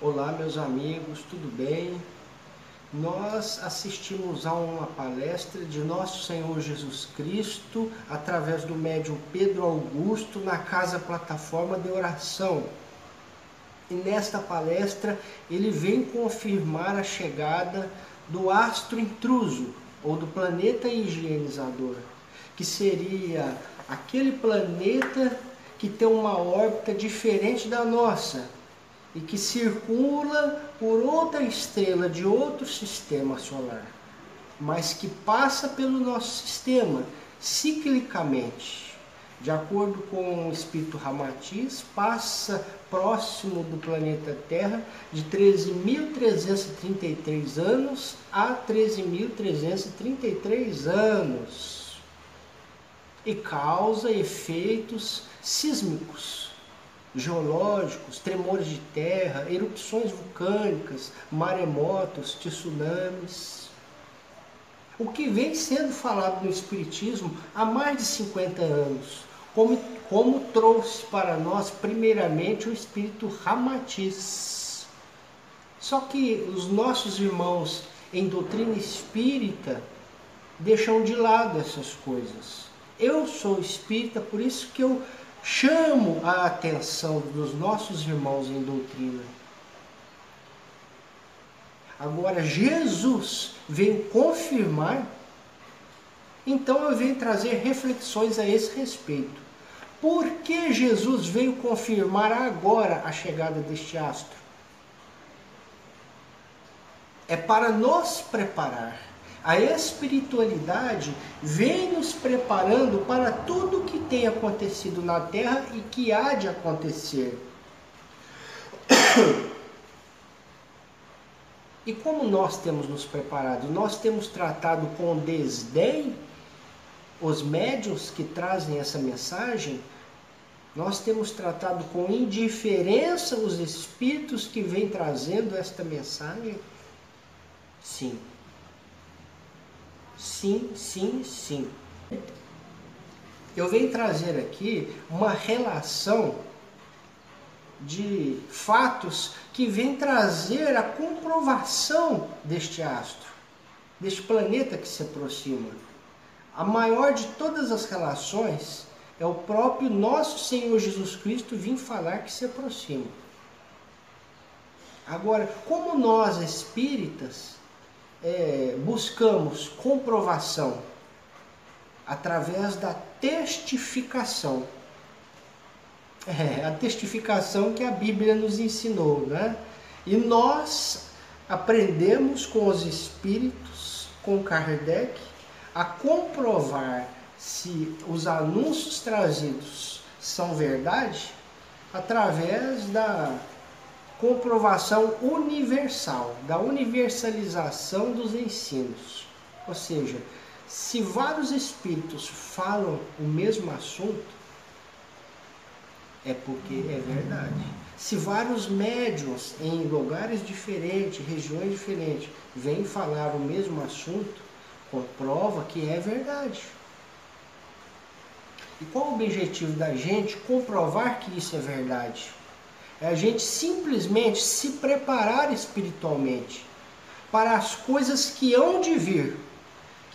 Olá, meus amigos, tudo bem? Nós assistimos a uma palestra de Nosso Senhor Jesus Cristo através do médium Pedro Augusto na Casa Plataforma de Oração. E nesta palestra ele vem confirmar a chegada do astro intruso ou do planeta higienizador, que seria aquele planeta que tem uma órbita diferente da nossa e que circula por outra estrela de outro sistema solar, mas que passa pelo nosso sistema ciclicamente. De acordo com o espírito Ramatiz, passa próximo do planeta Terra de 13.333 anos a 13.333 anos e causa efeitos sísmicos geológicos, tremores de terra, erupções vulcânicas, maremotos, tsunamis. O que vem sendo falado no Espiritismo há mais de 50 anos, como, como trouxe para nós, primeiramente, o Espírito Ramatiz. Só que os nossos irmãos em doutrina espírita deixam de lado essas coisas. Eu sou espírita, por isso que eu chamo a atenção dos nossos irmãos em doutrina. Agora, Jesus vem confirmar, então eu venho trazer reflexões a esse respeito. Por que Jesus veio confirmar agora a chegada deste astro? É para nos preparar a espiritualidade vem nos preparando para tudo o que tem acontecido na Terra e que há de acontecer. E como nós temos nos preparado? Nós temos tratado com desdém os médios que trazem essa mensagem? Nós temos tratado com indiferença os espíritos que vêm trazendo esta mensagem? Sim. Sim, sim, sim. Eu venho trazer aqui uma relação de fatos que vem trazer a comprovação deste astro, deste planeta que se aproxima. A maior de todas as relações é o próprio nosso Senhor Jesus Cristo vir falar que se aproxima. Agora, como nós espíritas é, buscamos comprovação através da testificação. É, a testificação que a Bíblia nos ensinou, né? E nós aprendemos com os espíritos, com Kardec, a comprovar se os anúncios trazidos são verdade através da comprovação universal, da universalização dos ensinos. Ou seja, se vários espíritos falam o mesmo assunto, é porque é verdade. Se vários médiums em lugares diferentes, regiões diferentes, vêm falar o mesmo assunto, comprova que é verdade. E qual o objetivo da gente comprovar que isso é verdade? É a gente simplesmente se preparar espiritualmente para as coisas que hão de vir.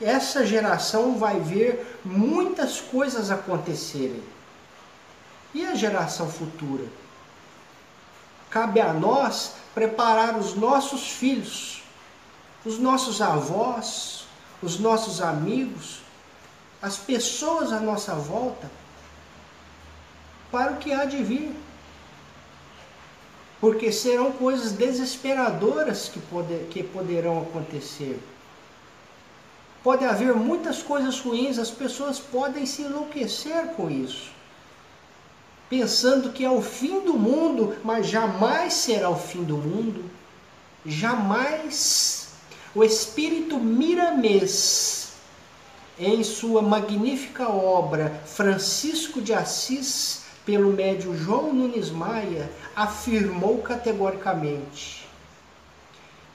Essa geração vai ver muitas coisas acontecerem. E a geração futura? Cabe a nós preparar os nossos filhos, os nossos avós, os nossos amigos, as pessoas à nossa volta, para o que há de vir porque serão coisas desesperadoras que, poder, que poderão acontecer. Pode haver muitas coisas ruins, as pessoas podem se enlouquecer com isso, pensando que é o fim do mundo, mas jamais será o fim do mundo. Jamais. O espírito Miramês, em sua magnífica obra Francisco de Assis, pelo médio João Nunes Maia, afirmou categoricamente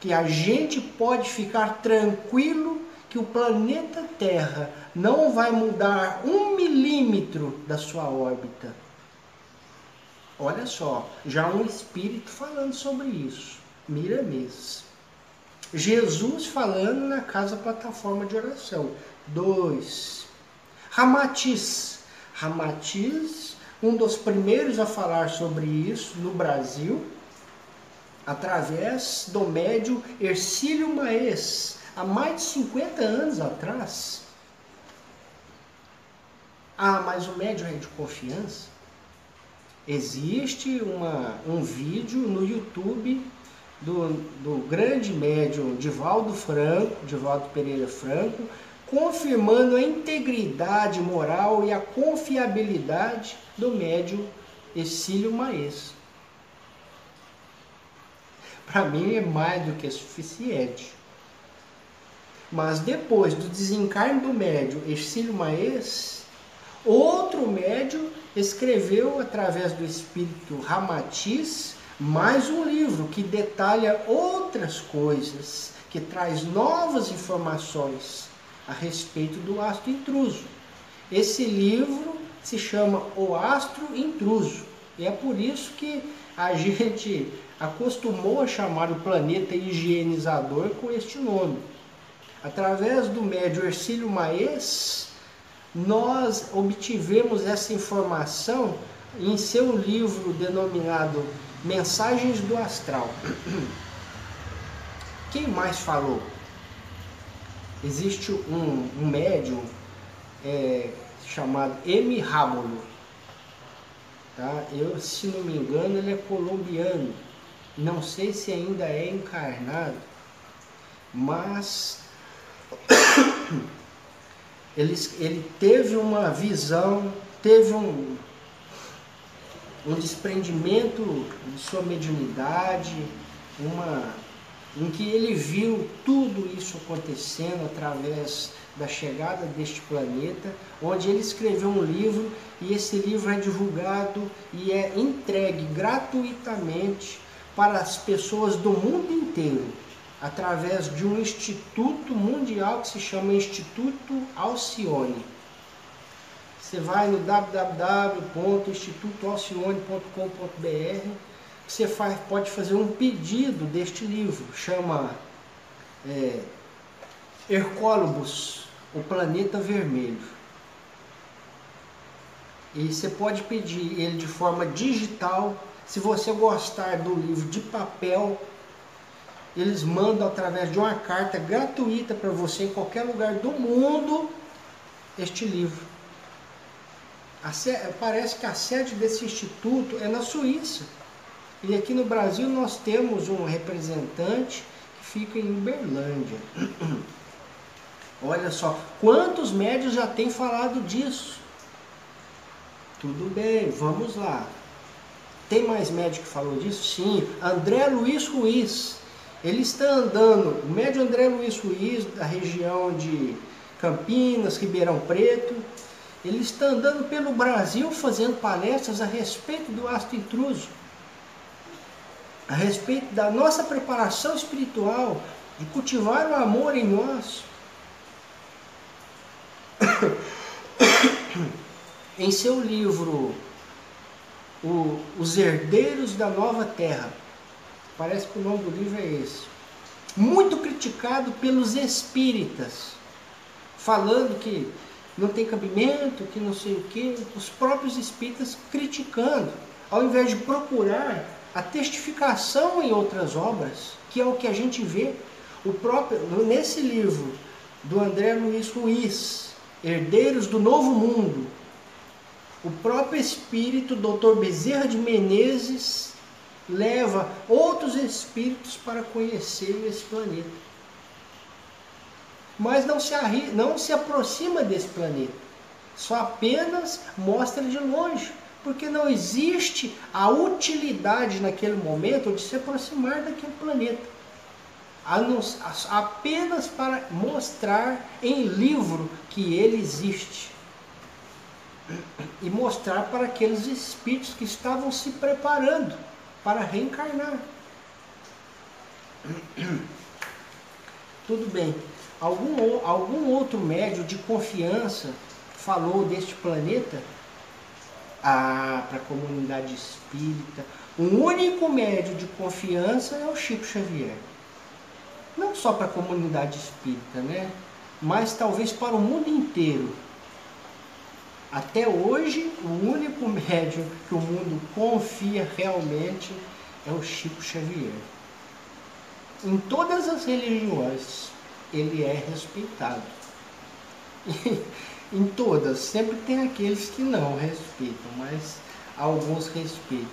que a gente pode ficar tranquilo que o planeta Terra não vai mudar um milímetro da sua órbita. Olha só, já um espírito falando sobre isso. Miramês. Jesus falando na casa plataforma de oração. Dois. Ramatiz. Ramatiz, um dos primeiros a falar sobre isso no Brasil, através do médio Ercílio Maes, há mais de 50 anos atrás. Ah, mas o médio é de confiança? Existe uma, um vídeo no YouTube do, do grande médium Divaldo Franco, Divaldo Pereira Franco, confirmando a integridade moral e a confiabilidade do médium Exílio Maes. Para mim é mais do que suficiente. Mas depois do desencarne do médium Exílio Maes, outro médium escreveu através do espírito Ramatiz mais um livro que detalha outras coisas, que traz novas informações a respeito do astro intruso. Esse livro se chama O Astro Intruso e é por isso que a gente acostumou a chamar o planeta higienizador com este nome. Através do médio Ercílio Maes, nós obtivemos essa informação em seu livro denominado Mensagens do Astral. Quem mais falou? Existe um, um médium é, chamado M. Rábolo. Tá? Eu, se não me engano, ele é colombiano. Não sei se ainda é encarnado, mas ele, ele teve uma visão, teve um, um desprendimento de sua mediunidade, uma, em que ele viu tudo isso acontecendo através da chegada deste planeta, onde ele escreveu um livro e esse livro é divulgado e é entregue gratuitamente para as pessoas do mundo inteiro através de um instituto mundial que se chama Instituto Alcione. Você vai no www.institutoalcione.com.br, você faz, pode fazer um pedido deste livro, chama é, o planeta vermelho. E você pode pedir ele de forma digital. Se você gostar do livro de papel, eles mandam através de uma carta gratuita para você em qualquer lugar do mundo este livro. parece que a sede desse instituto é na Suíça. E aqui no Brasil nós temos um representante que fica em Uberlândia. Olha só, quantos médios já têm falado disso? Tudo bem, vamos lá. Tem mais médico que falou disso? Sim. André Luiz Ruiz, ele está andando, o médio André Luiz Ruiz, da região de Campinas, Ribeirão Preto, ele está andando pelo Brasil fazendo palestras a respeito do astro intruso, a respeito da nossa preparação espiritual, de cultivar o amor em nós. em seu livro o, Os Herdeiros da Nova Terra, Parece que o nome do livro é esse. Muito criticado pelos espíritas, falando que não tem cabimento, que não sei o que, os próprios espíritas criticando, ao invés de procurar a testificação em outras obras, que é o que a gente vê o próprio nesse livro do André Luiz Ruiz, Herdeiros do Novo Mundo, o próprio espírito Dr. Bezerra de Menezes leva outros espíritos para conhecer esse planeta. Mas não se, arri não se aproxima desse planeta, só apenas mostra de longe, porque não existe a utilidade naquele momento de se aproximar daquele planeta. Apenas para mostrar em livro que ele existe e mostrar para aqueles espíritos que estavam se preparando para reencarnar. Tudo bem. Algum, algum outro médio de confiança falou deste planeta? Ah, para a comunidade espírita, o único médio de confiança é o Chico Xavier. Não só para a comunidade espírita, né? Mas talvez para o mundo inteiro. Até hoje, o único médium que o mundo confia realmente é o Chico Xavier. Em todas as religiões, ele é respeitado. em todas, sempre tem aqueles que não respeitam, mas alguns respeitam.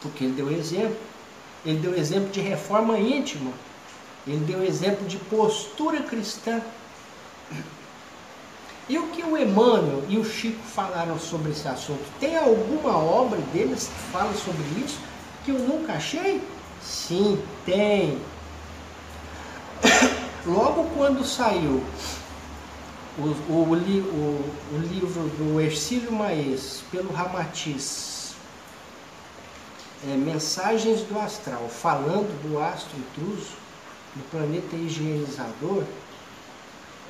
Porque ele deu exemplo. Ele deu exemplo de reforma íntima. Ele deu exemplo de postura cristã. E o que o Emmanuel e o Chico falaram sobre esse assunto? Tem alguma obra deles que fala sobre isso que eu nunca achei? Sim, tem. Logo quando saiu o, o, o, o livro do Ercílio Maes pelo Ramatiz, é, Mensagens do Astral, falando do astro intruso, do planeta higienizador,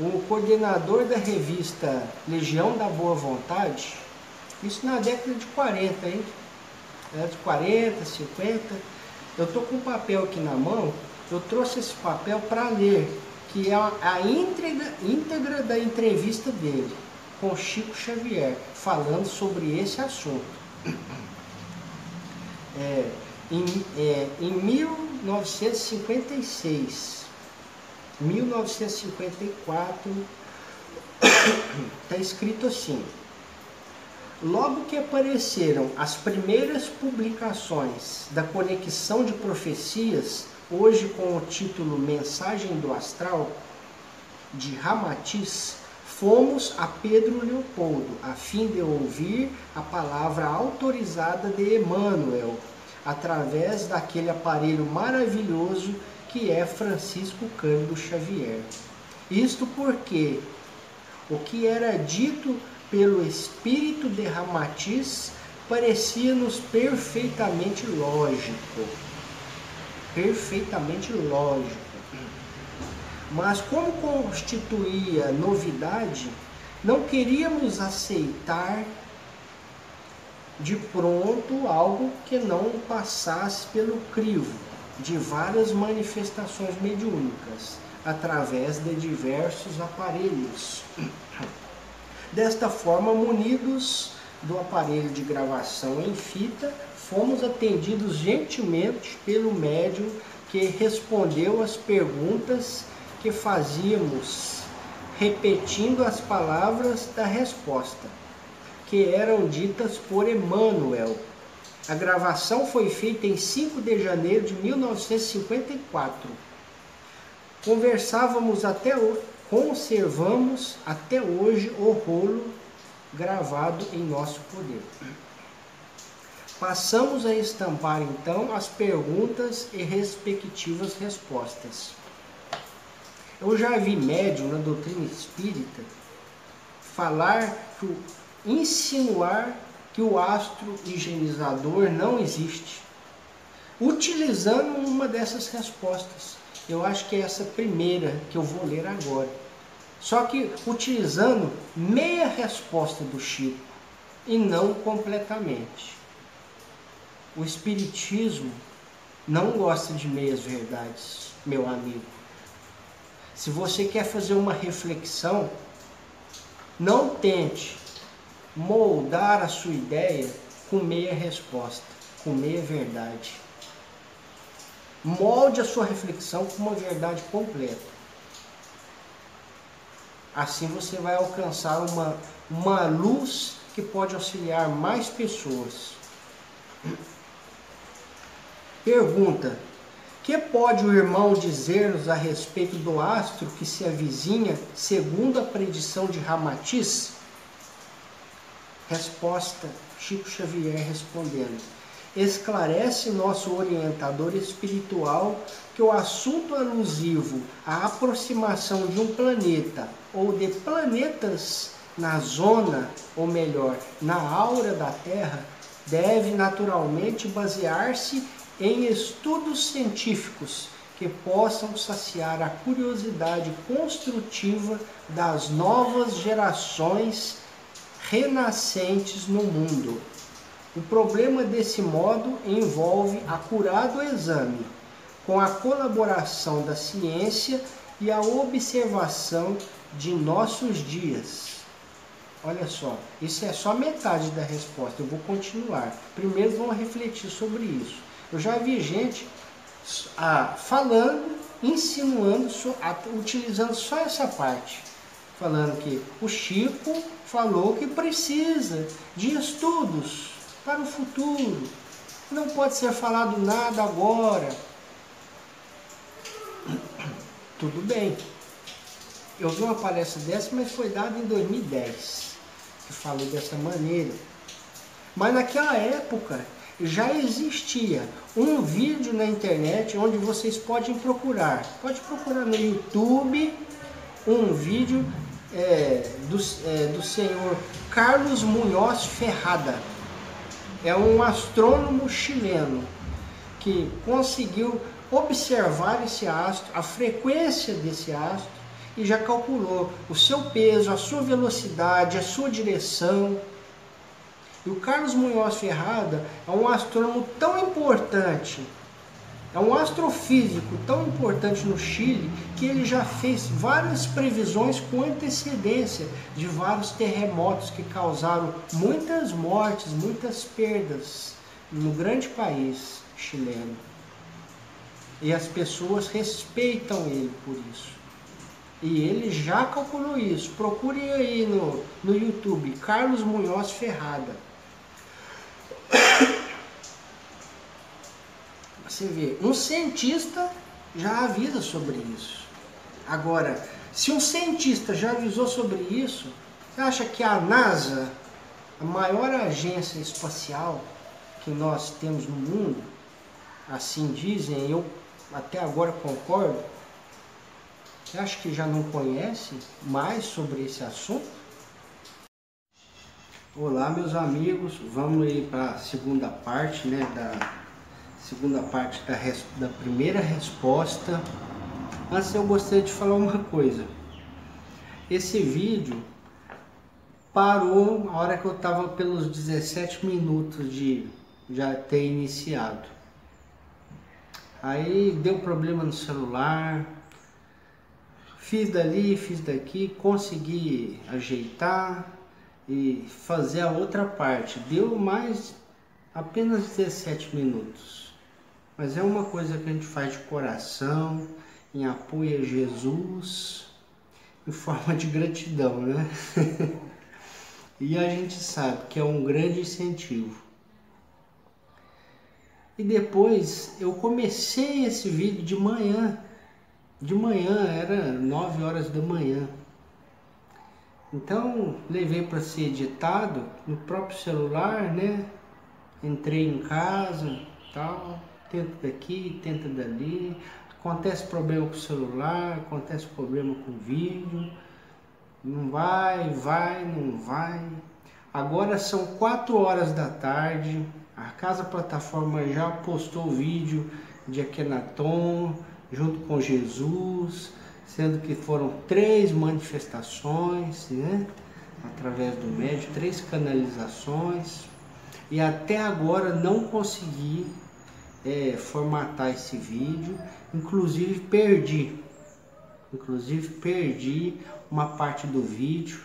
o coordenador da revista Legião da Boa Vontade, isso na década de 40, hein? Década de 40, 50. Eu estou com um papel aqui na mão, eu trouxe esse papel para ler, que é a íntegra, íntegra da entrevista dele com Chico Xavier, falando sobre esse assunto. É, em, é, em 1956, 1954, está escrito assim: Logo que apareceram as primeiras publicações da conexão de profecias, hoje com o título Mensagem do Astral, de Ramatiz, fomos a Pedro Leopoldo, a fim de ouvir a palavra autorizada de Emmanuel, através daquele aparelho maravilhoso que é Francisco Cândido Xavier. Isto porque o que era dito pelo Espírito de Ramatiz parecia-nos perfeitamente lógico. Perfeitamente lógico. Mas como constituía novidade, não queríamos aceitar de pronto algo que não passasse pelo crivo de várias manifestações mediúnicas através de diversos aparelhos. Desta forma, munidos do aparelho de gravação em fita, fomos atendidos gentilmente pelo médium que respondeu às perguntas que fazíamos, repetindo as palavras da resposta, que eram ditas por Emmanuel a gravação foi feita em 5 de janeiro de 1954. Conversávamos até hoje, conservamos até hoje o rolo gravado em nosso poder. Passamos a estampar então as perguntas e respectivas respostas. Eu já vi médium na doutrina espírita falar que insinuar que o astro higienizador não existe. Utilizando uma dessas respostas. Eu acho que é essa primeira que eu vou ler agora. Só que utilizando meia resposta do Chico e não completamente. O Espiritismo não gosta de meias verdades, meu amigo. Se você quer fazer uma reflexão, não tente moldar a sua ideia com meia resposta, com meia verdade. Molde a sua reflexão com uma verdade completa. Assim você vai alcançar uma, uma luz que pode auxiliar mais pessoas. Pergunta: que pode o irmão dizer-nos a respeito do astro que se avizinha, segundo a predição de Ramatiz? Resposta: Chico Xavier respondendo. Esclarece nosso orientador espiritual que o assunto alusivo à aproximação de um planeta ou de planetas na zona, ou melhor, na aura da Terra, deve naturalmente basear-se em estudos científicos que possam saciar a curiosidade construtiva das novas gerações renascentes no mundo. O problema desse modo envolve acurado exame, com a colaboração da ciência e a observação de nossos dias. Olha só, isso é só metade da resposta. Eu vou continuar. Primeiro vamos refletir sobre isso. Eu já vi gente ah, falando, insinuando, utilizando só essa parte. Falando que o Chico falou que precisa de estudos para o futuro. Não pode ser falado nada agora. Tudo bem. Eu vi uma palestra dessa, mas foi dada em 2010, que falou dessa maneira. Mas naquela época já existia um vídeo na internet onde vocês podem procurar. Pode procurar no YouTube um vídeo é, do, é, do senhor Carlos Munhoz Ferrada é um astrônomo chileno que conseguiu observar esse astro, a frequência desse astro e já calculou o seu peso, a sua velocidade, a sua direção. E o Carlos Munhoz Ferrada é um astrônomo tão importante é um astrofísico tão importante no Chile que ele já fez várias previsões com antecedência de vários terremotos que causaram muitas mortes, muitas perdas no grande país chileno. E as pessoas respeitam ele por isso. E ele já calculou isso. Procure aí no, no YouTube, Carlos Munhoz Ferrada. Você vê, um cientista já avisa sobre isso. Agora, se um cientista já avisou sobre isso, você acha que a NASA, a maior agência espacial que nós temos no mundo, assim dizem, eu até agora concordo, você acha que já não conhece mais sobre esse assunto? Olá meus amigos, vamos aí para a segunda parte né, da, segunda parte da, res, da primeira resposta. Mas eu gostaria de falar uma coisa. Esse vídeo parou a hora que eu estava pelos 17 minutos de já ter iniciado. Aí deu problema no celular, fiz dali, fiz daqui, consegui ajeitar e fazer a outra parte. Deu mais apenas 17 minutos. Mas é uma coisa que a gente faz de coração, em apoio a Jesus, em forma de gratidão, né? e a gente sabe que é um grande incentivo. E depois eu comecei esse vídeo de manhã. De manhã, era 9 horas da manhã. Então levei para ser editado no próprio celular, né? Entrei em casa, tal, tenta daqui, tenta dali, acontece problema com o celular, acontece problema com o vídeo, não vai, vai, não vai. Agora são 4 horas da tarde, a Casa Plataforma já postou o vídeo de Akenaton junto com Jesus, sendo que foram três manifestações, né? através do médio, três canalizações, e até agora não consegui é, formatar esse vídeo, inclusive perdi, inclusive perdi uma parte do vídeo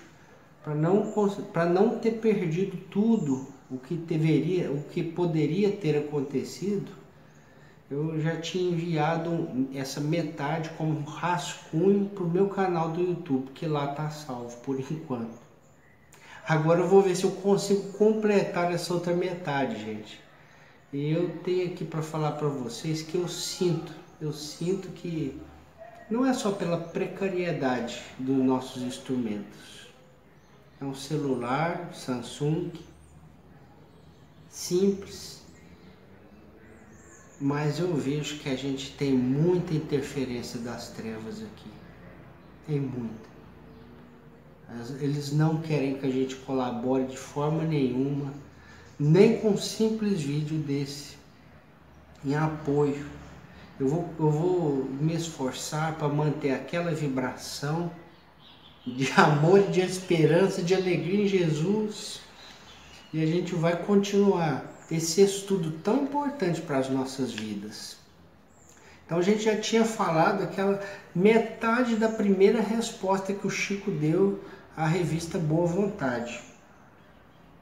para não para não ter perdido tudo o que deveria, o que poderia ter acontecido. Eu já tinha enviado essa metade como rascunho para o meu canal do YouTube, que lá está salvo por enquanto. Agora eu vou ver se eu consigo completar essa outra metade, gente. Eu tenho aqui para falar para vocês que eu sinto, eu sinto que não é só pela precariedade dos nossos instrumentos. É um celular Samsung simples, mas eu vejo que a gente tem muita interferência das trevas aqui. Tem muita. Eles não querem que a gente colabore de forma nenhuma nem com um simples vídeo desse em apoio. Eu vou, eu vou me esforçar para manter aquela vibração de amor, de esperança, de alegria em Jesus. E a gente vai continuar esse estudo tão importante para as nossas vidas. Então a gente já tinha falado aquela metade da primeira resposta que o Chico deu à revista Boa Vontade.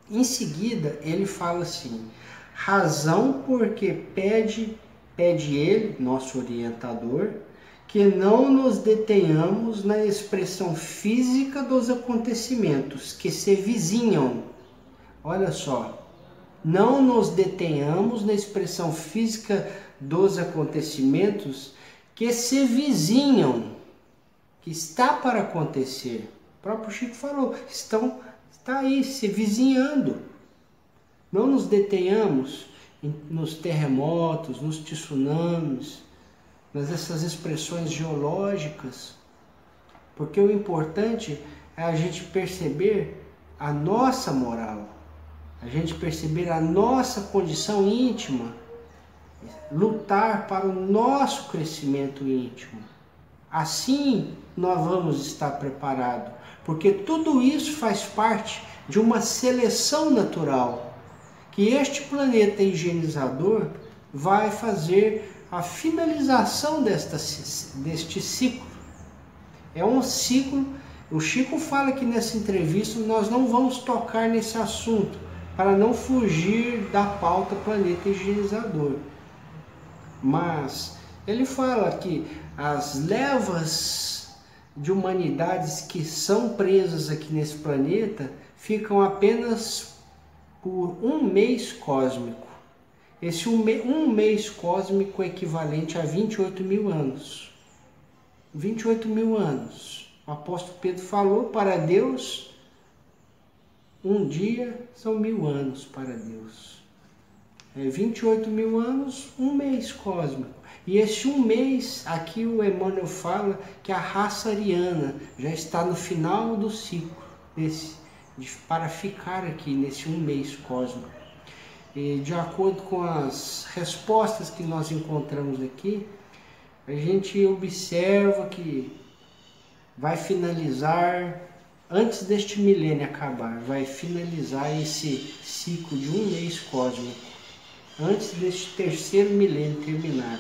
Em seguida, ele fala assim: razão porque pede, pede ele, nosso orientador, que não nos detenhamos na expressão física dos acontecimentos que se vizinham. Olha só, não nos detenhamos na expressão física dos acontecimentos que se vizinham, que está para acontecer. O próprio Chico falou, estão está aí se vizinhando. Não nos detenhamos nos terremotos, nos tsunamis, nas essas expressões geológicas, porque o importante é a gente perceber a nossa moral, a gente perceber a nossa condição íntima, lutar para o nosso crescimento íntimo. Assim nós vamos estar preparados porque tudo isso faz parte de uma seleção natural que este planeta higienizador vai fazer a finalização desta, deste ciclo. É um ciclo. O Chico fala que nessa entrevista nós não vamos tocar nesse assunto para não fugir da pauta planeta higienizador. Mas ele fala que as levas de humanidades que são presas aqui nesse planeta ficam apenas por um mês cósmico. Esse um, mês cósmico é equivalente a 28 mil anos. 28 mil anos. O apóstolo Pedro falou para Deus: um dia são mil anos para Deus. É 28 mil anos, um mês cósmico. E esse um mês, aqui o Emmanuel fala que a raça ariana já está no final do ciclo desse, de, para ficar aqui nesse um mês cósmico. E de acordo com as respostas que nós encontramos aqui, a gente observa que vai finalizar, antes deste milênio acabar, vai finalizar esse ciclo de um mês cósmico, antes deste terceiro milênio terminar.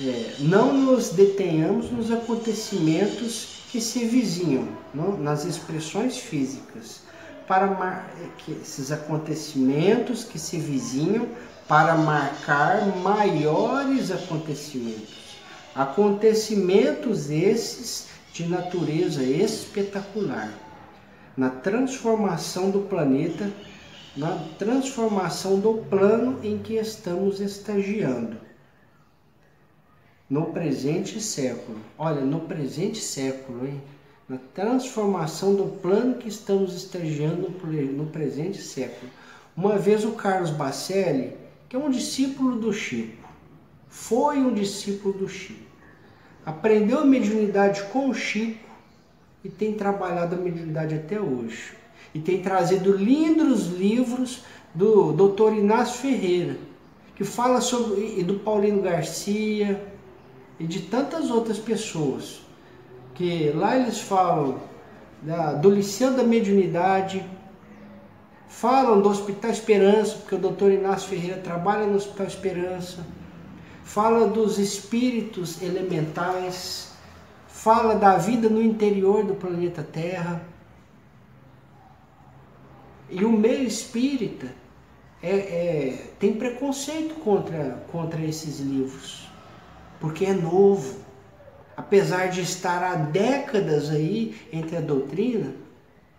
É, não nos detenhamos nos acontecimentos que se vizinham, não? nas expressões físicas, para mar... esses acontecimentos que se vizinham para marcar maiores acontecimentos. Acontecimentos esses de natureza espetacular, na transformação do planeta na transformação do plano em que estamos estagiando. No presente século, olha, no presente século, hein? Na transformação do plano que estamos estagiando no presente século. Uma vez o Carlos Bacelli, que é um discípulo do Chico, foi um discípulo do Chico, aprendeu a mediunidade com o Chico e tem trabalhado a mediunidade até hoje e tem trazido lindos livros do Dr. Inácio Ferreira, que fala sobre e do Paulino Garcia e de tantas outras pessoas, que lá eles falam da, do Liceu da Mediunidade, falam do Hospital Esperança, porque o Dr. Inácio Ferreira trabalha no Hospital Esperança, fala dos espíritos elementais, fala da vida no interior do planeta Terra e o meio espírita é, é, tem preconceito contra, contra esses livros, porque é novo. Apesar de estar há décadas aí entre a doutrina,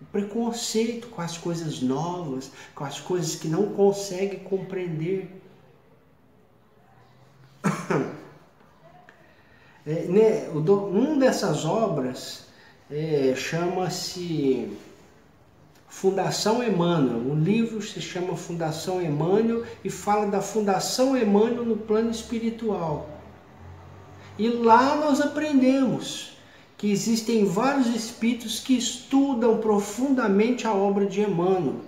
o preconceito com as coisas novas, com as coisas que não consegue compreender. É, né, um dessas obras é, chama-se Fundação Emmanuel. O livro se chama Fundação Emmanuel e fala da Fundação Emmanuel no plano espiritual. E lá nós aprendemos que existem vários espíritos que estudam profundamente a obra de Emmanuel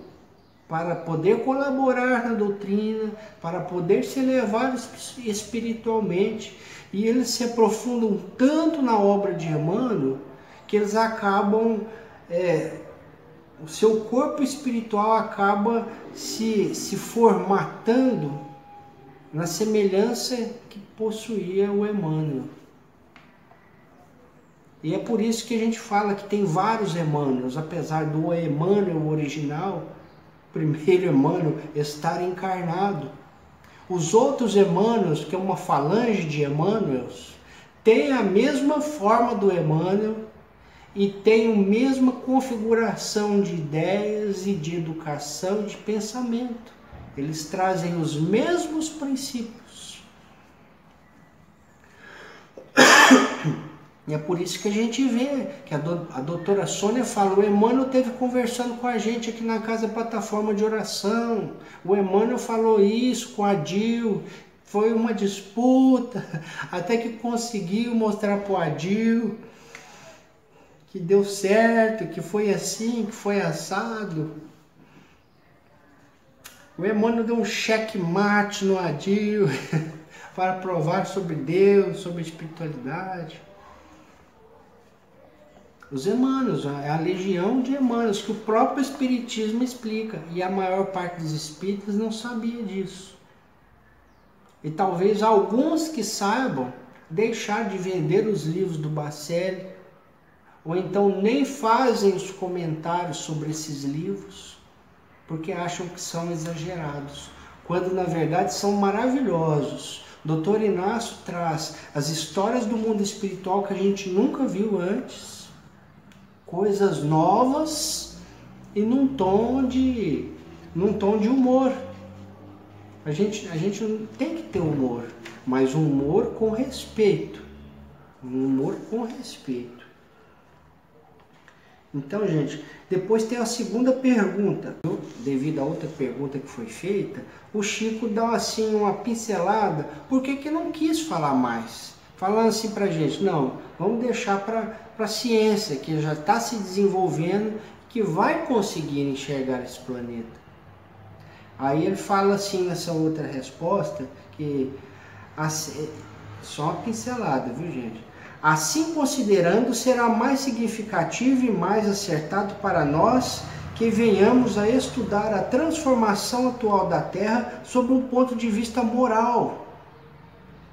para poder colaborar na doutrina, para poder se elevar espiritualmente. E eles se aprofundam tanto na obra de Emmanuel que eles acabam, é, o seu corpo espiritual acaba se, se formatando na semelhança que possuía o Emmanuel. E é por isso que a gente fala que tem vários Emmanuels, apesar do Emmanuel original, primeiro Emmanuel, estar encarnado. Os outros Emmanuels, que é uma falange de Emmanuels, têm a mesma forma do Emmanuel e têm a mesma configuração de ideias e de educação e de pensamento. Eles trazem os mesmos princípios. E é por isso que a gente vê que a, do, a doutora Sônia fala, o Emmanuel teve conversando com a gente aqui na casa plataforma de oração. O Emmanuel falou isso com a Dil. Foi uma disputa, até que conseguiu mostrar para o Adil que deu certo, que foi assim, que foi assado. O Emmanuel deu um cheque mate no Adil para provar sobre Deus, sobre espiritualidade. Os Emmanuels, a legião de Emmanuels, que o próprio Espiritismo explica. E a maior parte dos espíritas não sabia disso. E talvez alguns que saibam deixar de vender os livros do Bacelli, ou então nem fazem os comentários sobre esses livros, porque acham que são exagerados, quando na verdade são maravilhosos. Doutor Inácio traz as histórias do mundo espiritual que a gente nunca viu antes coisas novas e num tom de num tom de humor. A gente, a gente tem que ter humor, mas um humor com respeito. Um humor com respeito. Então, gente, depois tem a segunda pergunta. Devido a outra pergunta que foi feita, o Chico dá assim uma pincelada, por que, não quis falar mais? Falando assim pra gente, não, vamos deixar para para a ciência que já está se desenvolvendo, que vai conseguir enxergar esse planeta. Aí ele fala assim nessa outra resposta que só uma pincelada, viu gente? Assim considerando, será mais significativo e mais acertado para nós que venhamos a estudar a transformação atual da Terra sob um ponto de vista moral,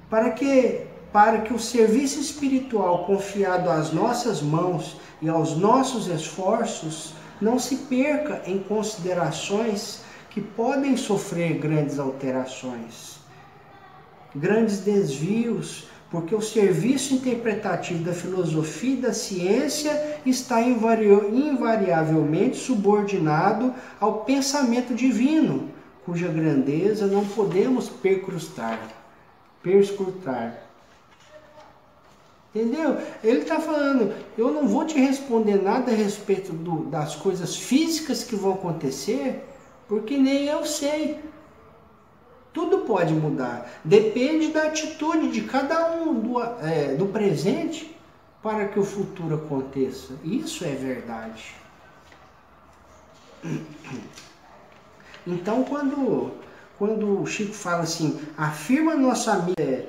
para que para que o serviço espiritual confiado às nossas mãos e aos nossos esforços não se perca em considerações que podem sofrer grandes alterações, grandes desvios, porque o serviço interpretativo da filosofia e da ciência está invariavelmente subordinado ao pensamento divino, cuja grandeza não podemos percrustar, perscrutar. Entendeu? Ele está falando, eu não vou te responder nada a respeito do, das coisas físicas que vão acontecer, porque nem eu sei. Tudo pode mudar. Depende da atitude de cada um do, é, do presente para que o futuro aconteça. Isso é verdade. Então, quando, quando o Chico fala assim, afirma nossa amiga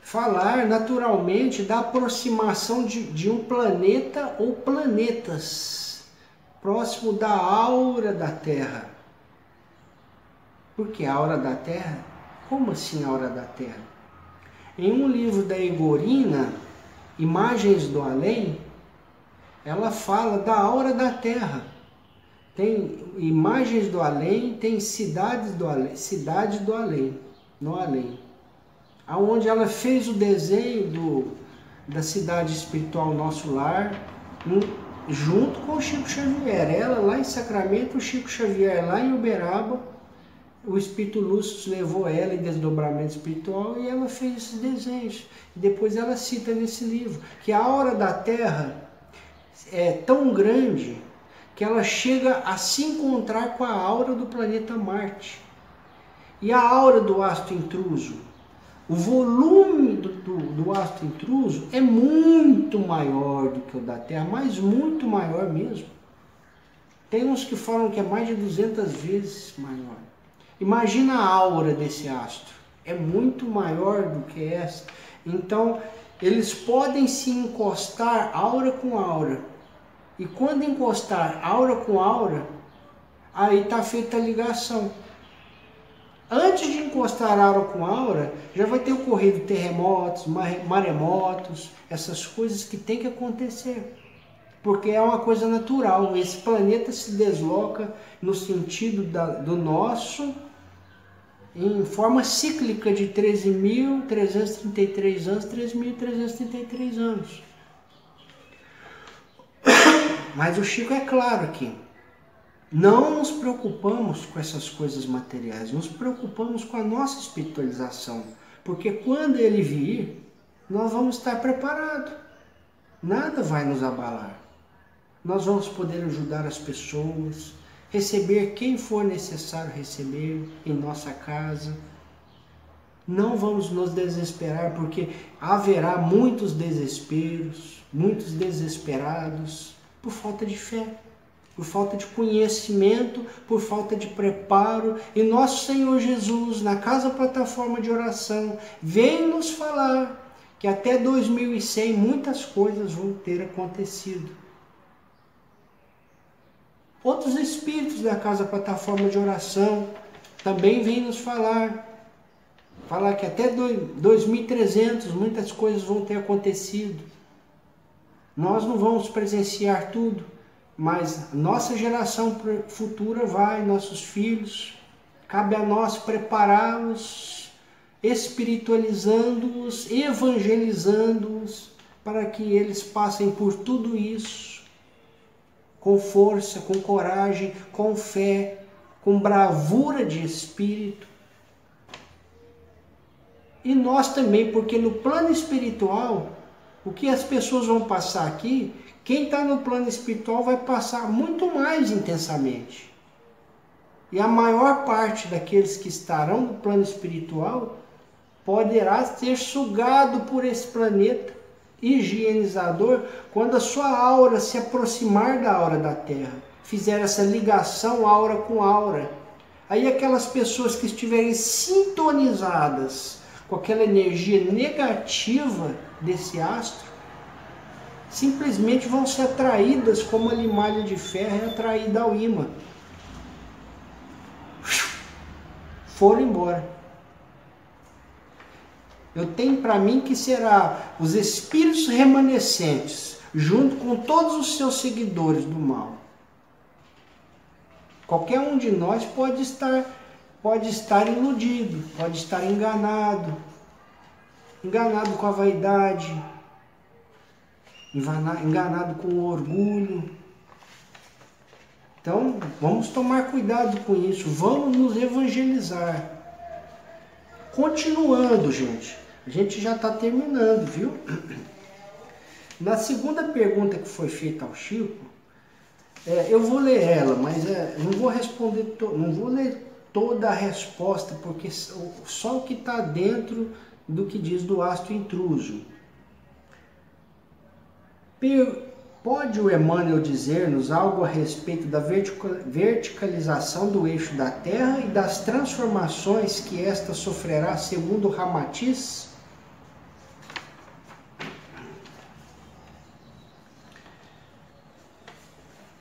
falar naturalmente da aproximação de, de um planeta ou planetas próximo da aura da Terra. Por que a aura da Terra? Como assim a aura da Terra? Em um livro da Igorina, Imagens do Além, ela fala da aura da Terra. Tem imagens do além, tem cidades do além, cidade do além, no além aonde ela fez o desenho do, da cidade espiritual Nosso Lar, junto com o Chico Xavier. Ela lá em Sacramento, o Chico Xavier lá em Uberaba, o Espírito Lúcio levou ela em desdobramento espiritual e ela fez esses desenhos. Depois ela cita nesse livro que a aura da Terra é tão grande que ela chega a se encontrar com a aura do planeta Marte. E a aura do astro intruso o volume do, do, do, astro intruso é muito maior do que o da Terra, mas muito maior mesmo. Tem uns que falam que é mais de 200 vezes maior. Imagina a aura desse astro. É muito maior do que essa. Então, eles podem se encostar aura com aura. E quando encostar aura com aura, aí está feita a ligação. Antes de encostar aura com aura, já vai ter ocorrido terremotos, maremotos, essas coisas que tem que acontecer. Porque é uma coisa natural. Esse planeta se desloca no sentido da, do nosso em forma cíclica de 13.333 anos, 13.333 anos. Mas o Chico é claro aqui. Não nos preocupamos com essas coisas materiais, nos preocupamos com a nossa espiritualização. Porque quando ele vir, nós vamos estar preparados. Nada vai nos abalar. Nós vamos poder ajudar as pessoas, receber quem for necessário receber em nossa casa. Não vamos nos desesperar, porque haverá muitos desesperos, muitos desesperados por falta de fé, por falta de conhecimento, por falta de preparo. E nosso Senhor Jesus, na casa plataforma de oração, vem nos falar que até 2100 muitas coisas vão ter acontecido. Outros espíritos da casa plataforma de oração também vêm nos falar. Falar que até 2300 muitas coisas vão ter acontecido. Nós não vamos presenciar tudo, mas nossa geração futura vai, nossos filhos, cabe a nós prepará-los, espiritualizando-os, evangelizando-os, para que eles passem por tudo isso com força, com coragem, com fé, com bravura de espírito. E nós também, porque no plano espiritual, o que as pessoas vão passar aqui, quem está no plano espiritual vai passar muito mais intensamente. E a maior parte daqueles que estarão no plano espiritual poderá ser sugado por esse planeta higienizador quando a sua aura se aproximar da aura da Terra, fizer essa ligação aura com aura. Aí aquelas pessoas que estiverem sintonizadas com aquela energia negativa desse astro, simplesmente vão ser atraídas como a limalha de ferro é atraída ao imã. Foram embora. Eu tenho para mim que será os espíritos remanescentes, junto com todos os seus seguidores do mal. Qualquer um de nós pode estar pode estar iludido, pode estar enganado, enganado com a vaidade, enganado com o orgulho. Então, vamos tomar cuidado com isso, vamos nos evangelizar. Continuando, gente. A gente já está terminando, viu? Na segunda pergunta que foi feita ao Chico, é, eu vou ler ela, mas é, não vou responder, não vou ler toda a resposta, porque só o que está dentro do que diz do astro intruso. Per, pode o Emmanuel dizer-nos algo a respeito da verticalização do eixo da Terra e das transformações que esta sofrerá segundo Ramatiz?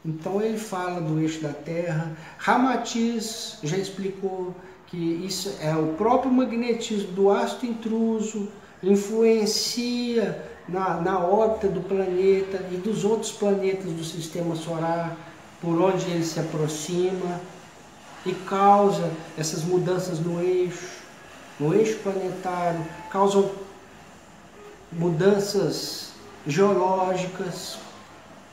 Então ele fala do eixo da Terra. Ramatiz já explicou que isso é o próprio magnetismo do astro intruso, influencia na, na órbita do planeta e dos outros planetas do sistema solar, por onde ele se aproxima e causa essas mudanças no eixo, no eixo planetário, causam mudanças geológicas,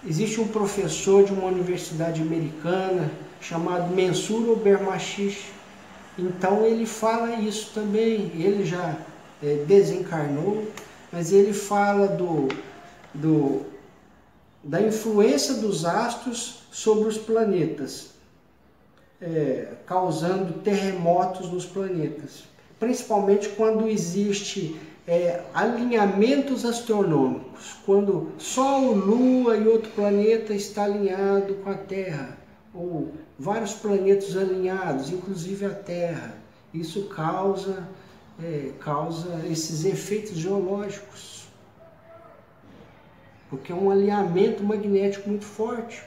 Existe um professor de uma universidade americana chamado Mensur Obermachish. Então ele fala isso também. Ele já é, desencarnou, mas ele fala do, do, da influência dos astros sobre os planetas, é, causando terremotos nos planetas. Principalmente quando existe é, alinhamentos astronômicos, quando Sol, Lua e outro planeta está alinhado com a Terra, ou vários planetas alinhados, inclusive a Terra. Isso causa, é, causa esses efeitos geológicos, porque é um alinhamento magnético muito forte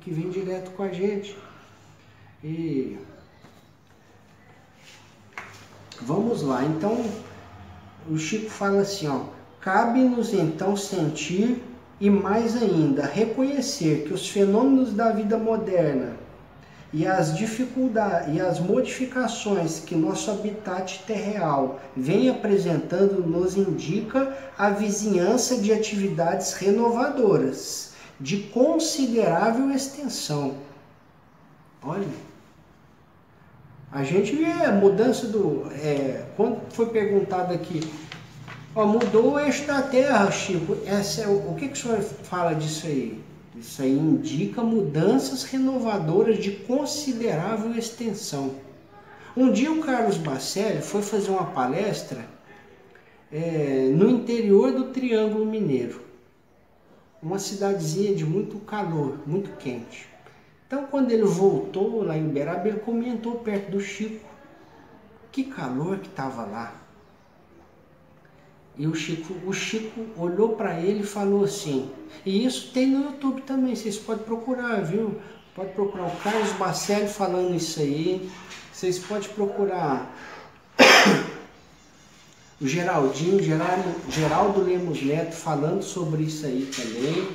que vem direto com a gente. E vamos lá, então o Chico fala assim, ó, cabe-nos então sentir e mais ainda reconhecer que os fenômenos da vida moderna e as dificuldades e as modificações que nosso habitat terreal vem apresentando nos indica a vizinhança de atividades renovadoras de considerável extensão. Olha, a gente vê a mudança do. É, quando foi perguntado aqui, ó, mudou o eixo da Terra, Chico. Essa é, o que, que o senhor fala disso aí? Isso aí indica mudanças renovadoras de considerável extensão. Um dia o Carlos Bacelli foi fazer uma palestra é, no interior do Triângulo Mineiro uma cidadezinha de muito calor, muito quente. Então, quando ele voltou lá em Uberaba, ele comentou perto do Chico que calor que estava lá. E o Chico, o Chico olhou para ele e falou assim, e isso tem no YouTube também, vocês podem procurar, viu? Pode procurar o Carlos Bacelli falando isso aí. Vocês podem procurar o Geraldinho, Geraldo, Geraldo Lemos Neto falando sobre isso aí também.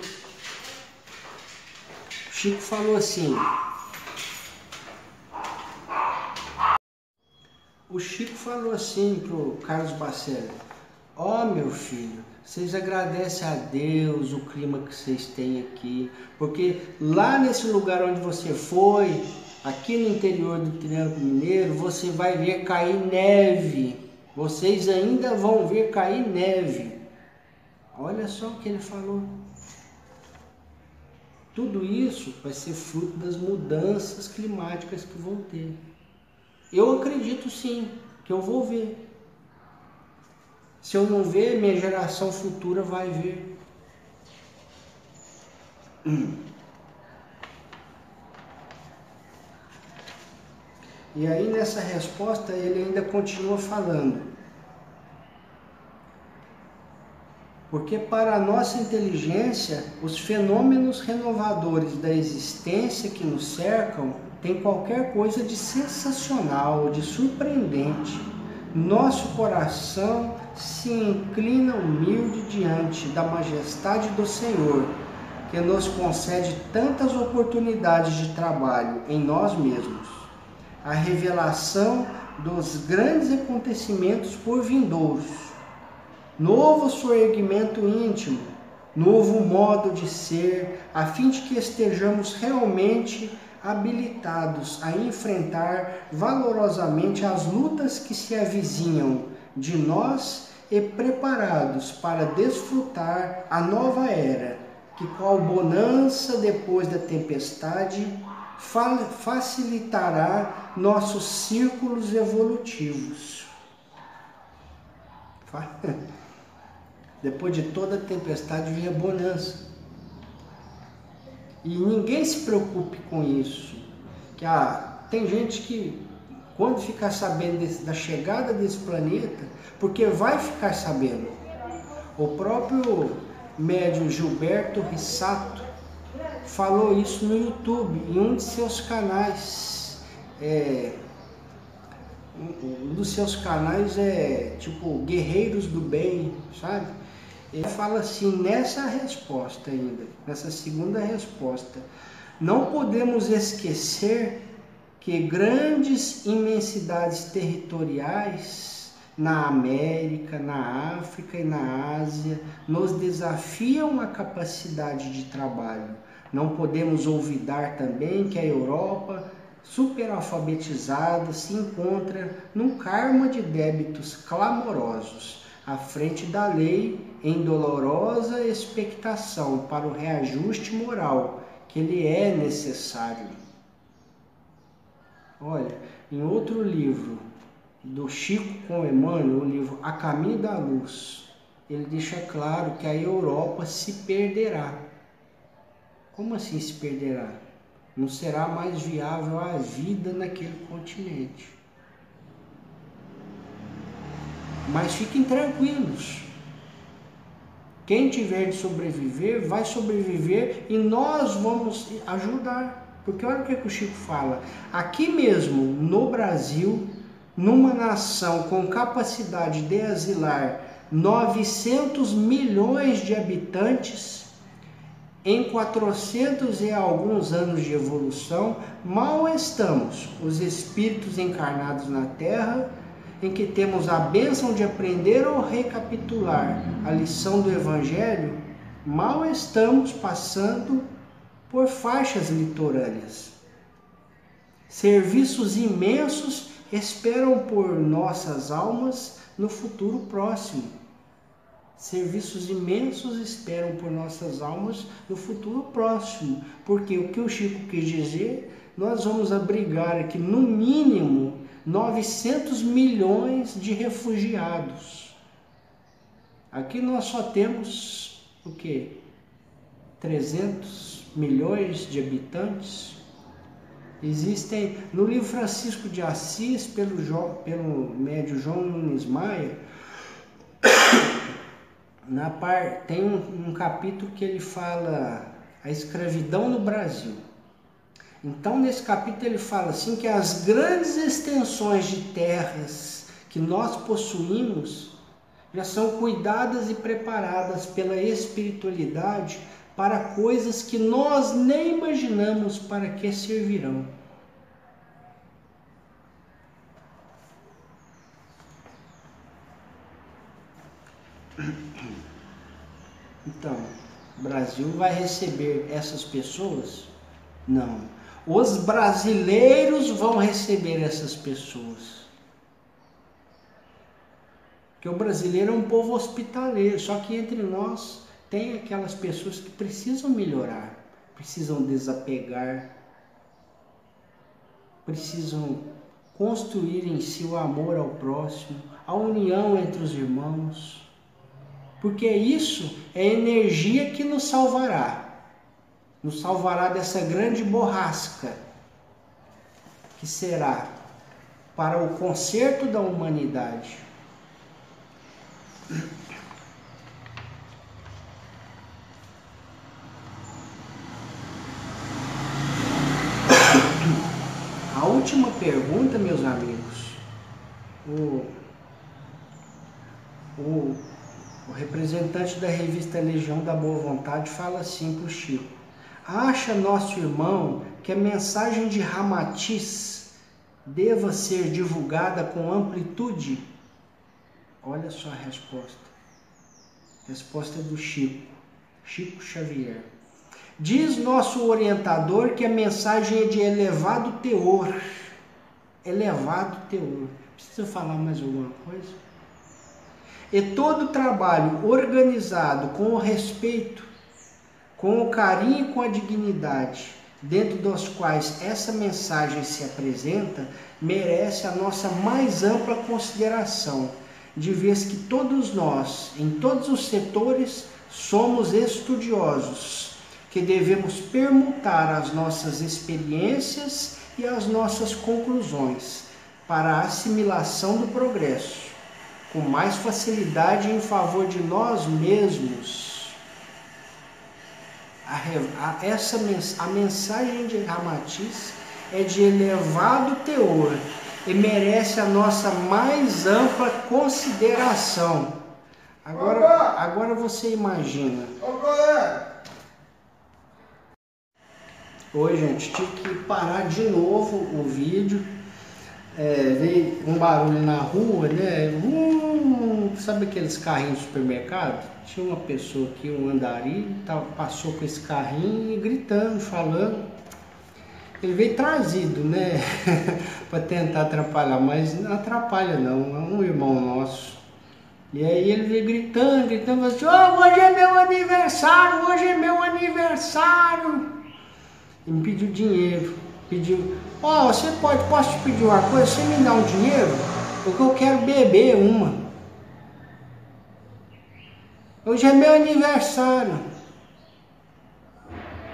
Chico falou assim. O Chico falou assim pro Carlos Bacelli, ó oh, meu filho, vocês agradecem a Deus o clima que vocês têm aqui, porque lá nesse lugar onde você foi, aqui no interior do Triângulo Mineiro, você vai ver cair neve vocês ainda vão ver cair neve. Olha só o que ele falou. Tudo isso vai ser fruto das mudanças climáticas que vão ter. Eu acredito sim que eu vou ver. Se eu não ver, minha geração futura vai ver. Hum. E aí nessa resposta ele ainda continua falando. Porque para a nossa inteligência, os fenômenos renovadores da existência que nos cercam têm qualquer coisa de sensacional, de surpreendente. Nosso coração se inclina humilde diante da majestade do Senhor, que nos concede tantas oportunidades de trabalho em nós mesmos a revelação dos grandes acontecimentos por vindouros, novo soerguimento íntimo, novo modo de ser, a fim de que estejamos realmente habilitados a enfrentar valorosamente as lutas que se avizinham de nós e preparados para desfrutar a nova era, que qual bonança depois da tempestade facilitará nossos círculos evolutivos. Depois de toda tempestade vem a bonança. E ninguém se preocupe com isso. Que ah, tem gente que quando ficar sabendo desse, da chegada desse planeta, porque vai ficar sabendo. O próprio médium Gilberto Rissato falou isso no YouTube, em um de seus canais. É, um dos seus canais é tipo Guerreiros do Bem, sabe? Ele fala assim nessa resposta ainda, nessa segunda resposta. Não podemos esquecer que grandes imensidades territoriais na América, na África e na Ásia nos desafiam a capacidade de trabalho não podemos olvidar também que a Europa, superalfabetizada, se encontra num karma de débitos clamorosos, à frente da lei, em dolorosa expectação para o reajuste moral que lhe é necessário. Olha, em outro livro do Chico com Emmanuel, o livro A Caminho da Luz, ele deixa claro que a Europa se perderá como assim se perderá? Não será mais viável a vida naquele continente. Mas fiquem tranquilos. Quem tiver de sobreviver, vai sobreviver e nós vamos ajudar. Porque olha o que, que o Chico fala. Aqui mesmo, no Brasil, numa nação com capacidade de asilar 900 milhões de habitantes, em 400 e alguns anos de evolução, mal estamos, os espíritos encarnados na Terra, em que temos a bênção de aprender ou recapitular a lição do Evangelho, mal estamos passando por faixas litorâneas. Serviços imensos esperam por nossas almas no futuro próximo Serviços imensos esperam por nossas almas no futuro próximo, porque o que o Chico quis dizer, nós vamos abrigar aqui no mínimo 900 milhões de refugiados. Aqui nós só temos o que? 300 milhões de habitantes. Existem no livro Francisco de Assis, pelo, pelo médio João Nunes Maia, na par, tem um, um capítulo que ele fala a escravidão no Brasil. Então, nesse capítulo, ele fala assim que as grandes extensões de terras que nós possuímos já são cuidadas e preparadas pela espiritualidade para coisas que nós nem imaginamos para que servirão. Então, o Brasil vai receber essas pessoas? Não. Os brasileiros vão receber essas pessoas. Porque o brasileiro é um povo hospitaleiro, só que entre nós tem aquelas pessoas que precisam melhorar, precisam desapegar, precisam construir em si o amor ao próximo, a união entre os irmãos porque isso é energia que nos salvará. Nos salvará dessa grande borrasca que será para o conserto da humanidade. A última pergunta, meus amigos, o, o o representante da revista Legião da Boa Vontade fala assim para o Chico: Acha nosso irmão que a mensagem de Ramatiz deva ser divulgada com amplitude? Olha só a resposta. Resposta do Chico, Chico Xavier. Diz nosso orientador que a mensagem é de elevado teor. Elevado teor. Precisa falar mais alguma coisa? E todo trabalho organizado com respeito, com o carinho e com a dignidade, dentro dos quais essa mensagem se apresenta, merece a nossa mais ampla consideração, de vez que todos nós, em todos os setores, somos estudiosos, que devemos permutar as nossas experiências e as nossas conclusões para a assimilação do progresso com mais facilidade em favor de nós mesmos. A, a, essa a mensagem de Ramatiz é de elevado teor e merece a nossa mais ampla consideração. Agora, agora você imagina. Oi, gente, tive que parar de novo o vídeo é, veio um barulho na rua, né? Hum, sabe aqueles carrinhos de supermercado? Tinha uma pessoa aqui, um andarilho, tava, passou com esse carrinho e gritando, falando. Ele veio trazido, né? para tentar atrapalhar, mas não atrapalha não, é um irmão nosso. E aí ele veio gritando, gritando assim, oh, hoje é meu aniversário, hoje é meu aniversário. E me pediu dinheiro pediu, ó, oh, você pode, posso te pedir uma coisa, você me dá um dinheiro? Porque eu quero beber uma. Hoje é meu aniversário.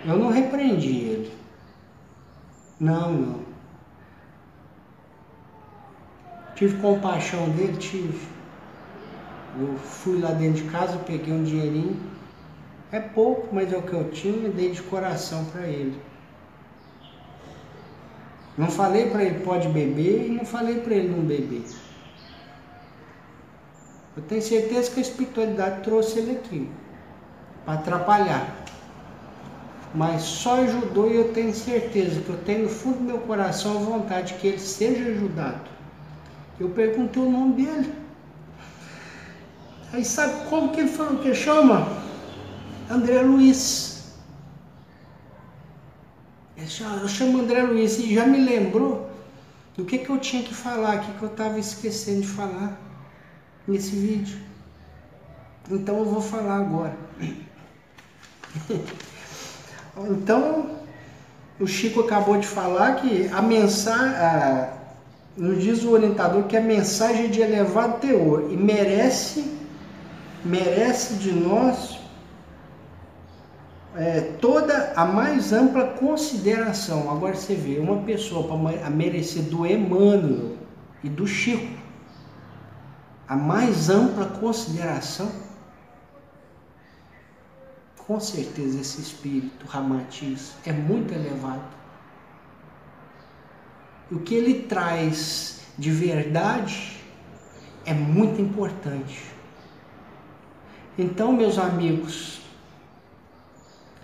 Eu não repreendi ele. Não, não. Tive compaixão dele, tive. Eu fui lá dentro de casa, peguei um dinheirinho. É pouco, mas é o que eu tinha, dei de coração para ele. Não falei para ele pode beber e não falei para ele não beber. Eu tenho certeza que a espiritualidade trouxe ele aqui para atrapalhar. Mas só ajudou e eu tenho certeza que eu tenho no fundo do meu coração a vontade que ele seja ajudado. Eu perguntei o nome dele. Aí sabe como que ele falou que chama? André Luiz. Eu chamo André Luiz e já me lembrou do que, que eu tinha que falar aqui que eu estava esquecendo de falar nesse vídeo. Então eu vou falar agora. então, o Chico acabou de falar que a mensagem, nos diz o orientador que a mensagem é de elevado teor e merece, merece de nós é, toda a mais ampla consideração. Agora você vê, uma pessoa para merecer do Emmanuel e do Chico, a mais ampla consideração, com certeza esse espírito Ramatiz é muito elevado. O que ele traz de verdade é muito importante. Então, meus amigos,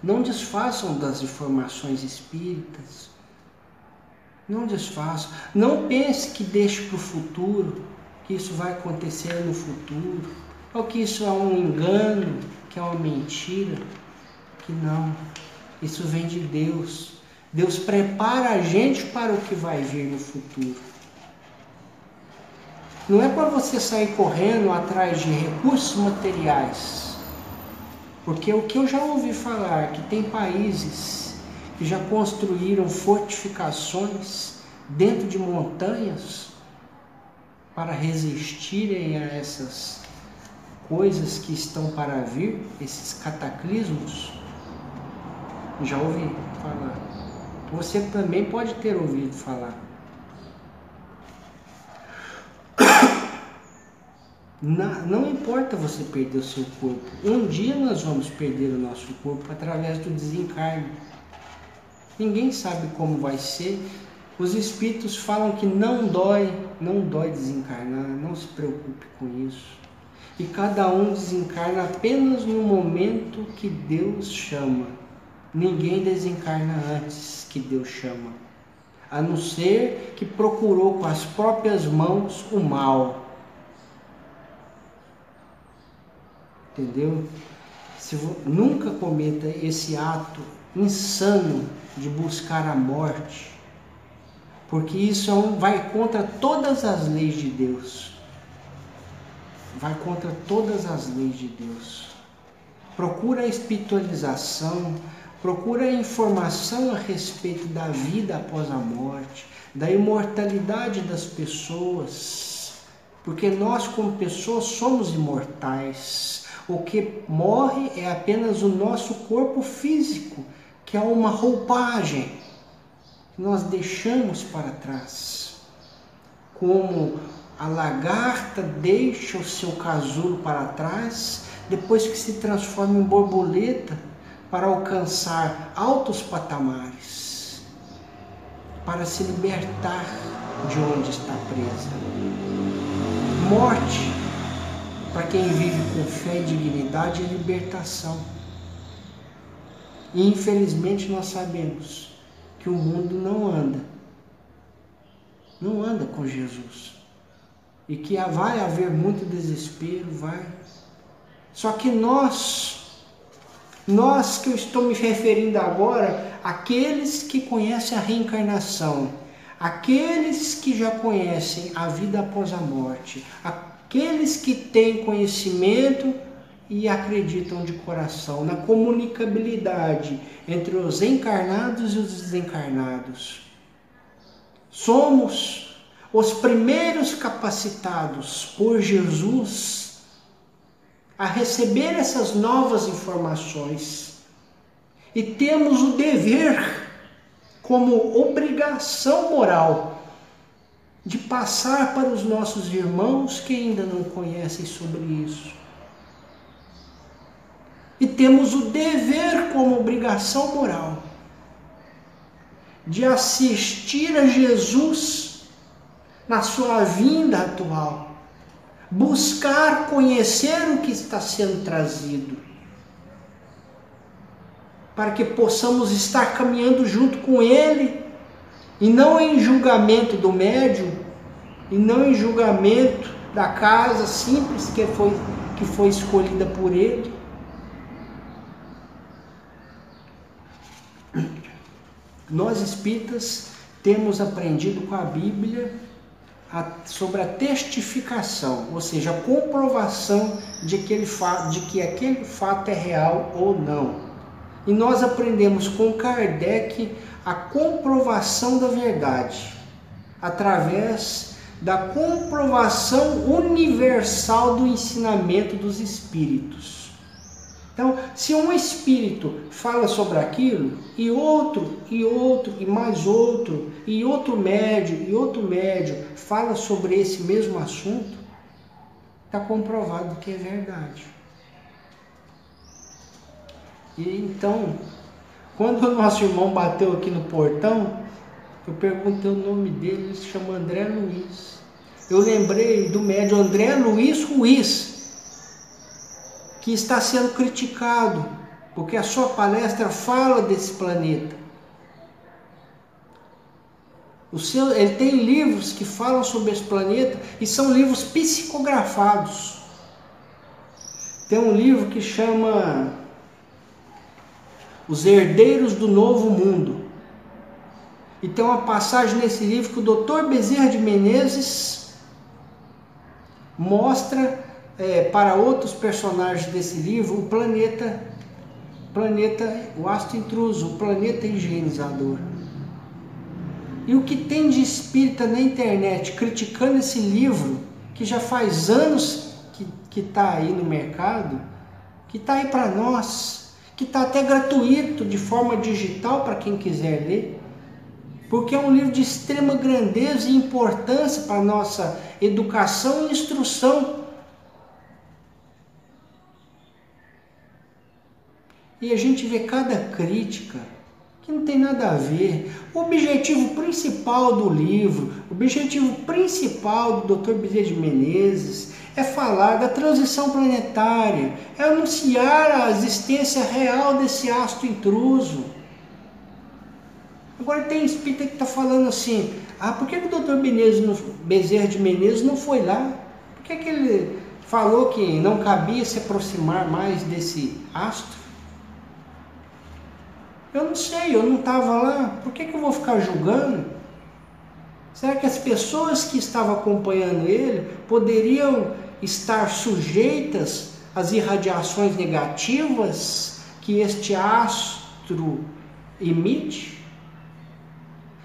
não desfaçam das informações espíritas. Não desfaçam. Não pense que deixe para o futuro, que isso vai acontecer no futuro, ou que isso é um engano, que é uma mentira. Que não. Isso vem de Deus. Deus prepara a gente para o que vai vir no futuro. Não é para você sair correndo atrás de recursos materiais porque o que eu já ouvi falar que tem países que já construíram fortificações dentro de montanhas para resistirem a essas coisas que estão para vir, esses cataclismos. Já ouvi falar. Você também pode ter ouvido falar. não importa você perder o seu corpo. Um dia nós vamos perder o nosso corpo através do desencarne. Ninguém sabe como vai ser. Os espíritos falam que não dói, não dói desencarnar, não se preocupe com isso. E cada um desencarna apenas no momento que Deus chama. Ninguém desencarna antes que Deus chama, a não ser que procurou com as próprias mãos o mal entendeu? Se nunca cometa esse ato insano de buscar a morte, porque isso é um, vai contra todas as leis de Deus. Vai contra todas as leis de Deus. Procura a espiritualização, procura a informação a respeito da vida após a morte, da imortalidade das pessoas, porque nós, como pessoas, somos imortais o que morre é apenas o nosso corpo físico, que é uma roupagem nós deixamos para trás. Como a lagarta deixa o seu casulo para trás, depois que se transforma em borboleta para alcançar altos patamares, para se libertar de onde está presa. Morte para quem vive com fé e dignidade é libertação. E infelizmente nós sabemos que o mundo não anda, não anda com Jesus. E que vai haver muito desespero, vai. Só que nós, nós que eu estou me referindo agora, aqueles que conhecem a reencarnação, aqueles que já conhecem a vida após a morte, aqueles que têm conhecimento e acreditam de coração na comunicabilidade entre os encarnados e os desencarnados. Somos os primeiros capacitados por Jesus a receber essas novas informações e temos o dever como obrigação moral de passar para os nossos irmãos que ainda não conhecem sobre isso. E temos o dever como obrigação moral de assistir a Jesus na sua vinda atual, buscar conhecer o que está sendo trazido, para que possamos estar caminhando junto com Ele e não em julgamento do médium, e não em julgamento da casa simples que foi, que foi escolhida por ele. Nós espíritas temos aprendido com a Bíblia a, sobre a testificação, ou seja, a comprovação de, de que aquele fato é real ou não. E nós aprendemos com Kardec a comprovação da verdade através da comprovação universal do ensinamento dos espíritos. Então, se um espírito fala sobre aquilo, e outro, e outro, e mais outro, e outro médio, e outro médio fala sobre esse mesmo assunto, está comprovado que é verdade. E então, quando o nosso irmão bateu aqui no portão, eu perguntei o nome dele, ele se chama André Luiz. Eu lembrei do médio André Luiz Ruiz, que está sendo criticado, porque a sua palestra fala desse planeta. Seu, ele tem livros que falam sobre esse planeta e são livros psicografados. Tem um livro que chama os herdeiros do novo mundo. E tem uma passagem nesse livro que o Dr. Bezerra de Menezes mostra é, para outros personagens desse livro o planeta, planeta, o astro intruso, o planeta higienizador. E o que tem de espírita na internet criticando esse livro, que já faz anos que está aí no mercado, que está aí para nós, que está até gratuito de forma digital para quem quiser ler, porque é um livro de extrema grandeza e importância para a nossa educação e instrução. E a gente vê cada crítica que não tem nada a ver. O objetivo principal do livro, o objetivo principal do Dr. Bezerra de Menezes é falar da transição planetária, é anunciar a existência real desse astro intruso. Agora tem espírita que está falando assim, ah, por que, que o Menezes Bezerra de Menezes não foi lá? Por que, que ele falou que não cabia se aproximar mais desse astro? Eu não sei, eu não estava lá, por que, que eu vou ficar julgando? Será que as pessoas que estavam acompanhando ele poderiam estar sujeitas às irradiações negativas que este astro emite?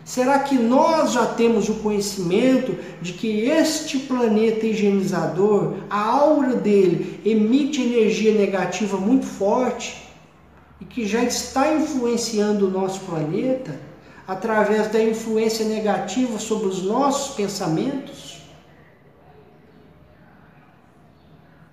Será que nós já temos o conhecimento de que este planeta higienizador, a aura dele, emite energia negativa muito forte e que já está influenciando o nosso planeta através da influência negativa sobre os nossos pensamentos?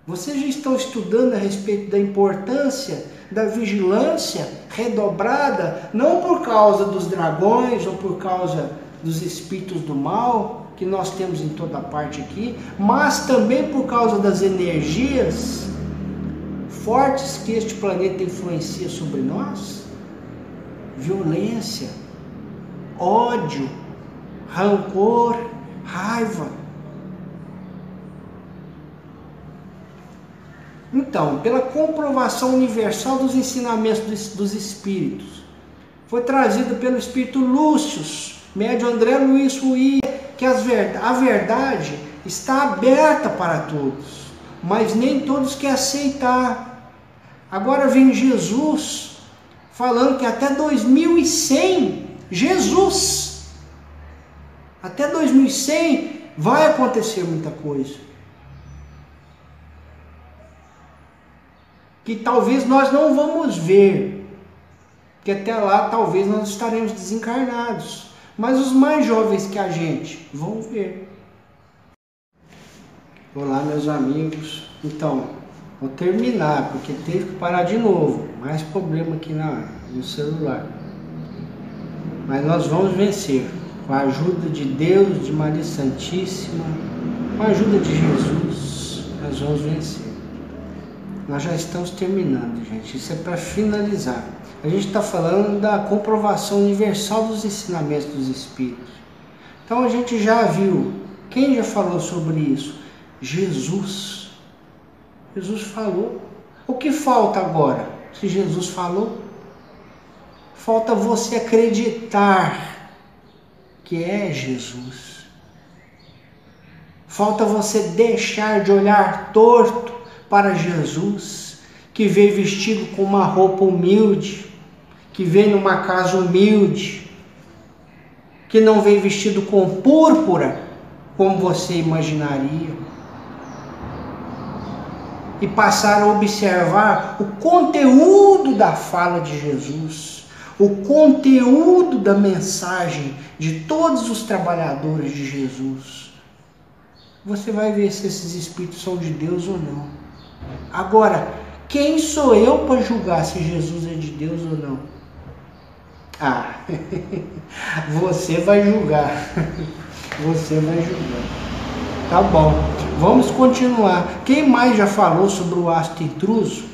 Vocês já estão estudando a respeito da importância da vigilância redobrada, não por causa dos dragões ou por causa dos espíritos do mal que nós temos em toda parte aqui, mas também por causa das energias fortes que este planeta influencia sobre nós? Violência, ódio, rancor, raiva Então, pela comprovação universal dos ensinamentos dos, dos espíritos, foi trazido pelo espírito Lúcio, médio André Luiz Rui, que ver, a verdade está aberta para todos, mas nem todos querem aceitar. Agora vem Jesus falando que até 2100, Jesus, até 2100 vai acontecer muita coisa. que talvez nós não vamos ver, que até lá talvez nós estaremos desencarnados. Mas os mais jovens que a gente vão ver. Olá, meus amigos. Então, vou terminar, porque teve que parar de novo. Mais problema aqui na, no celular. Mas nós vamos vencer. Com a ajuda de Deus, de Maria Santíssima, com a ajuda de Jesus, nós vamos vencer. Nós já estamos terminando, gente. Isso é para finalizar. A gente está falando da comprovação universal dos ensinamentos dos Espíritos. Então a gente já viu. Quem já falou sobre isso? Jesus. Jesus falou. O que falta agora? Se Jesus falou, falta você acreditar que é Jesus. Falta você deixar de olhar torto para Jesus, que veio vestido com uma roupa humilde, que veio numa casa humilde, que não veio vestido com púrpura, como você imaginaria. E passar a observar o conteúdo da fala de Jesus, o conteúdo da mensagem de todos os trabalhadores de Jesus. Você vai ver se esses espíritos são de Deus ou não. Agora, quem sou eu para julgar se Jesus é de Deus ou não? Ah, você vai julgar. Você vai julgar. Tá bom. Vamos continuar. Quem mais já falou sobre o astro intruso?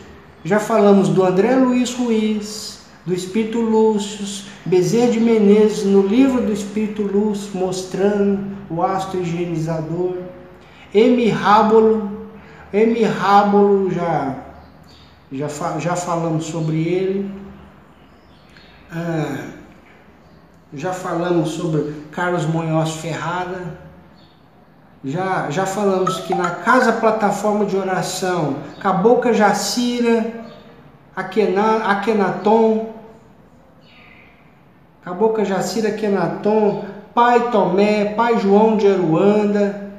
Já falamos do André Luiz Ruiz, do Espírito Lúcio, Bezerra de Menezes, no livro do Espírito Lúcio, mostrando o astro higienizador. M. Rábolo, M. Rábolo, já, já, já falamos sobre ele. Ah, já falamos sobre Carlos Munhoz Ferrara. Já, já falamos que na Casa Plataforma de Oração, Cabocla Jacira, Aquena, Akenaton, Cabocla Jacira Akenaton, Pai Tomé, Pai João de Aruanda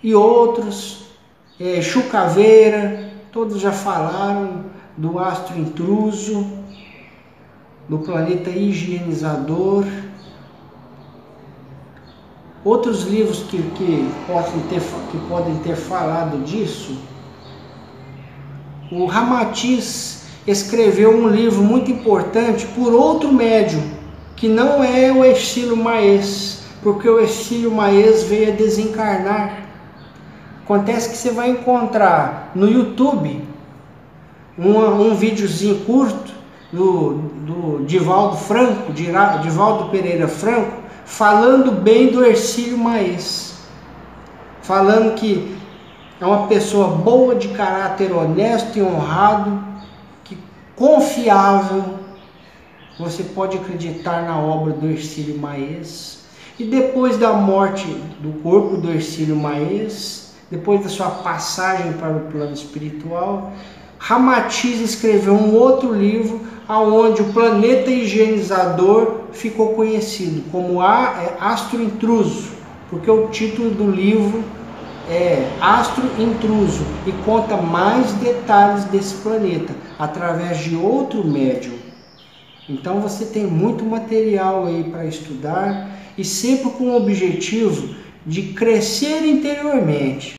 e outros, é, Chucaveira, todos já falaram do astro intruso, do planeta higienizador. Outros livros que, que, podem ter, que podem ter falado disso, o Ramatiz escreveu um livro muito importante por outro médium, que não é o Estilo Maes, porque o Estilo Maes veio a desencarnar. Acontece que você vai encontrar no YouTube um, um videozinho curto do, do Divaldo Franco, Divaldo Pereira Franco, falando bem do Ercílio Maes, falando que é uma pessoa boa, de caráter honesto e honrado, que confiável, você pode acreditar na obra do Ercílio Maes. E depois da morte do corpo do Ercílio Maes, depois da sua passagem para o plano espiritual, Ramatiz escreveu um outro livro aonde o planeta higienizador ficou conhecido como é, Astro Intruso, porque o título do livro é Astro Intruso e conta mais detalhes desse planeta através de outro médium. Então você tem muito material aí para estudar e sempre com o objetivo de crescer interiormente.